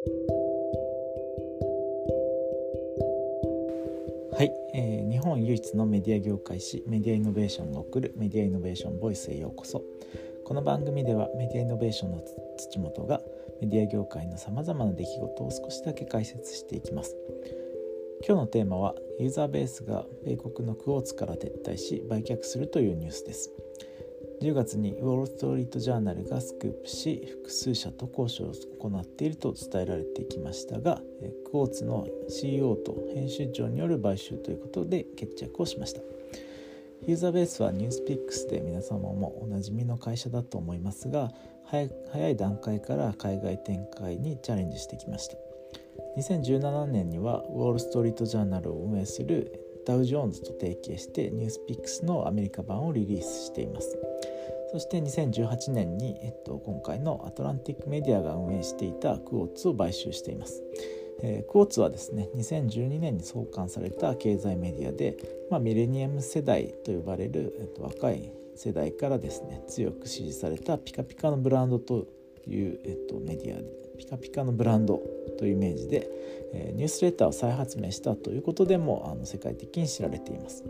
はい、えー、日本唯一のメディア業界誌メディアイノベーションが送るメディアイノベーションボイスへようこそ。この番組ではメディアイノベーションの土本がメディア業界のさまざまな出来事を少しだけ解説していきます。今日のテーマはユーザーベースが米国のクォーツから撤退し売却するというニュースです。10月にウォール・ストリート・ジャーナルがスクープし複数社と交渉を行っていると伝えられてきましたがクォーツの CEO と編集長による買収ということで決着をしました。ユーザーベースはニュースピックスで皆様もおなじみの会社だと思いますが早い段階から海外展開にチャレンジしてきました。2017年にはウォール・ストリート・ジャーナルを運営するダウ・ジョーンズと提携してニュースピックスのアメリカ版をリリースしています。そして2018年に、えっと、今回のアトランティックメディアが運営していたクォーツを買収しています、えー、クォーツはですね2012年に創刊された経済メディアで、まあ、ミレニアム世代と呼ばれる、えっと、若い世代からですね強く支持されたピカピカのブランドという、えっと、メディアでピカピカのブランドというイメージで、えー、ニュースレターを再発明したということでもあの世界的に知られています。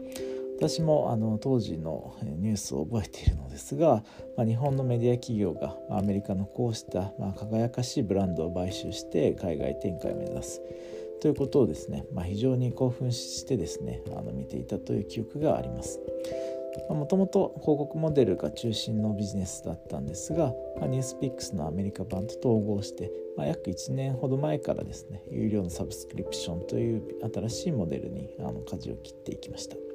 私もあの当時のニュースを覚えているのですが、まあ、日本のメディア企業がアメリカのこうした、まあ、輝かしいブランドを買収して海外展開を目指すということをですね、まあ、非常に興奮してですねあの見ていたという記憶があります。もともと広告モデルが中心のビジネスだったんですが、まあ、ニュースピックスのアメリカ版と統合して、まあ、約1年ほど前からですね有料のサブスクリプションという新しいモデルにあの舵を切っていきました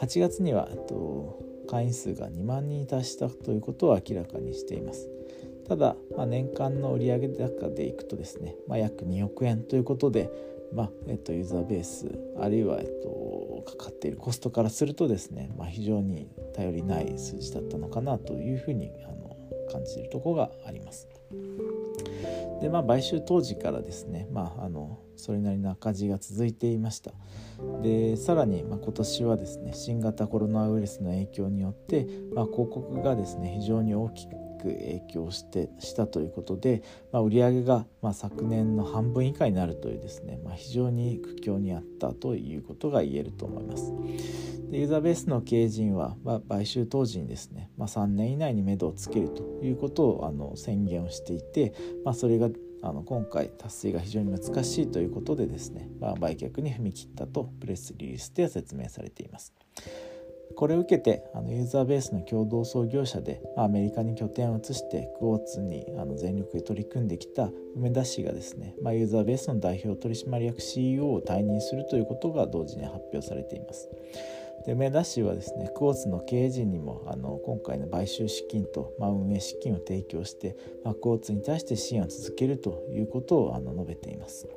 8月にはと会員数が2万人に達したということを明らかにしていますただ、まあ、年間の売上高でいくとですね、まあ、約2億円ということで、まあえっと、ユーザーベースあるいは、えっと、かかっているコストからするとですね、まあ、非常に頼りない数字だったのかなというふうにあの感じるところがあります。でまあ買収当時からですね、まあ、あのそれなりの赤字が続いていました。でさらに、まあ、今年はですね新型コロナウイルスの影響によって、まあ、広告がですね非常に大きくく影響してしたということで、まあ、売上がま昨年の半分以下になるというですね、まあ、非常に苦境にあったということが言えると思います。でユーザーベースの経営陣は、まあ、買収当時にですね、ま、3年以内に目処をつけるということをあの宣言をしていて、ま、それがあの今回達成が非常に難しいということでですね、ま、売却に踏み切ったとプレスリリースでは説明されています。これを受けてあのユーザーベースの共同創業者でアメリカに拠点を移してクォーツにあの全力で取り組んできた梅田氏がですね、まあ、ユーザーベースの代表取締役 CEO を退任するということが同時に発表されています。で梅田氏はですねクォーツの経営陣にもあの今回の買収資金と、まあ、運営資金を提供して、まあ、クォーツに対して支援を続けるということをあの述べています。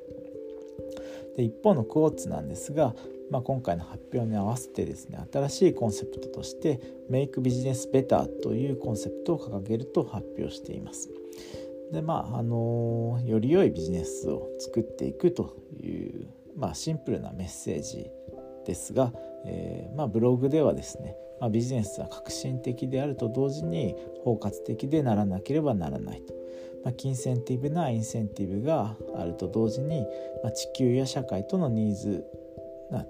で一方のクォーツなんですが、まあ、今回の発表に合わせてですね新しいコンセプトとして「メイクビジネスベター」というコンセプトを掲げると発表しています。でまああのより良いビジネスを作っていくという、まあ、シンプルなメッセージですが、えー、まあ、ブログではですね、まあ、ビジネスは革新的であると同時に包括的でならなければならないと。まあ、金センティブなインセンティブがあると同時に、まあ、地球や社会とのニーズ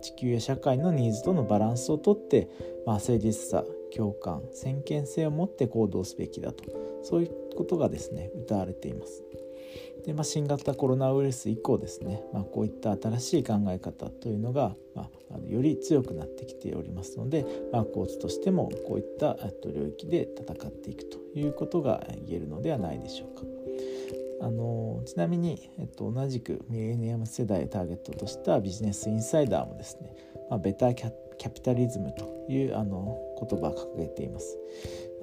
地球や社会のニーズとのバランスをとって、まあ、誠実さ共感先見性を持って行動すべきだとそういうことがですね謳われています。で、まあ、新型コロナウイルス以降ですね、まあ、こういった新しい考え方というのが、まあ、あのより強くなってきておりますので、まあ、コーチとしてもこういった領域で戦っていくということが言えるのではないでしょうか。あのちなみに、えっと、同じくミレニアム世代をターゲットとしたビジネスインサイダーもですね、まあ、ベターキャキャピタリズムというあの言葉を掲げています。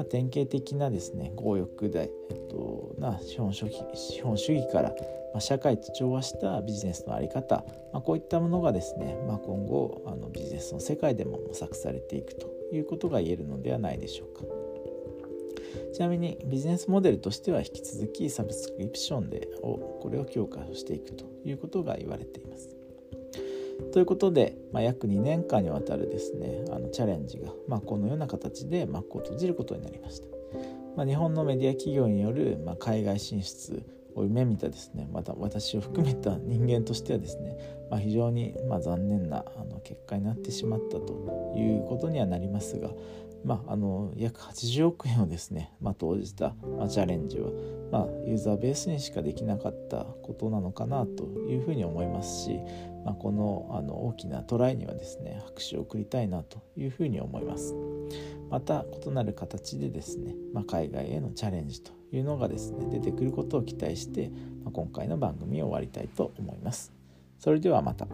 まあ、典型的なですね強欲で、えっと、な資本主義資本主義から、まあ、社会と調和したビジネスの在り方、まあ、こういったものがですね、まあ、今後あのビジネスの世界でも模索されていくということが言えるのではないでしょうか。ちなみにビジネスモデルとしては引き続きサブスクリプションでをこれを強化していくということが言われています。ということで、まあ、約2年間にわたるですねあのチャレンジが、まあ、このような形で幕を閉じることになりました。まあ、日本のメディア企業による、まあ、海外進出夢見たですねまた私を含めた人間としてはですね、まあ、非常にま残念なあの結果になってしまったということにはなりますが、まあ、あの約80億円をですね、まあ、投じた、ま、チャレンジは、ま、ユーザーベースにしかできなかったことなのかなというふうに思いますし、まあ、このあの大きなトライにはですね拍手を送りたいなというふうに思います。また異なる形でですね、ま、海外へのチャレンジというのがですね出てくることを期待して、まあ、今回の番組を終わりたいと思います。それではまた。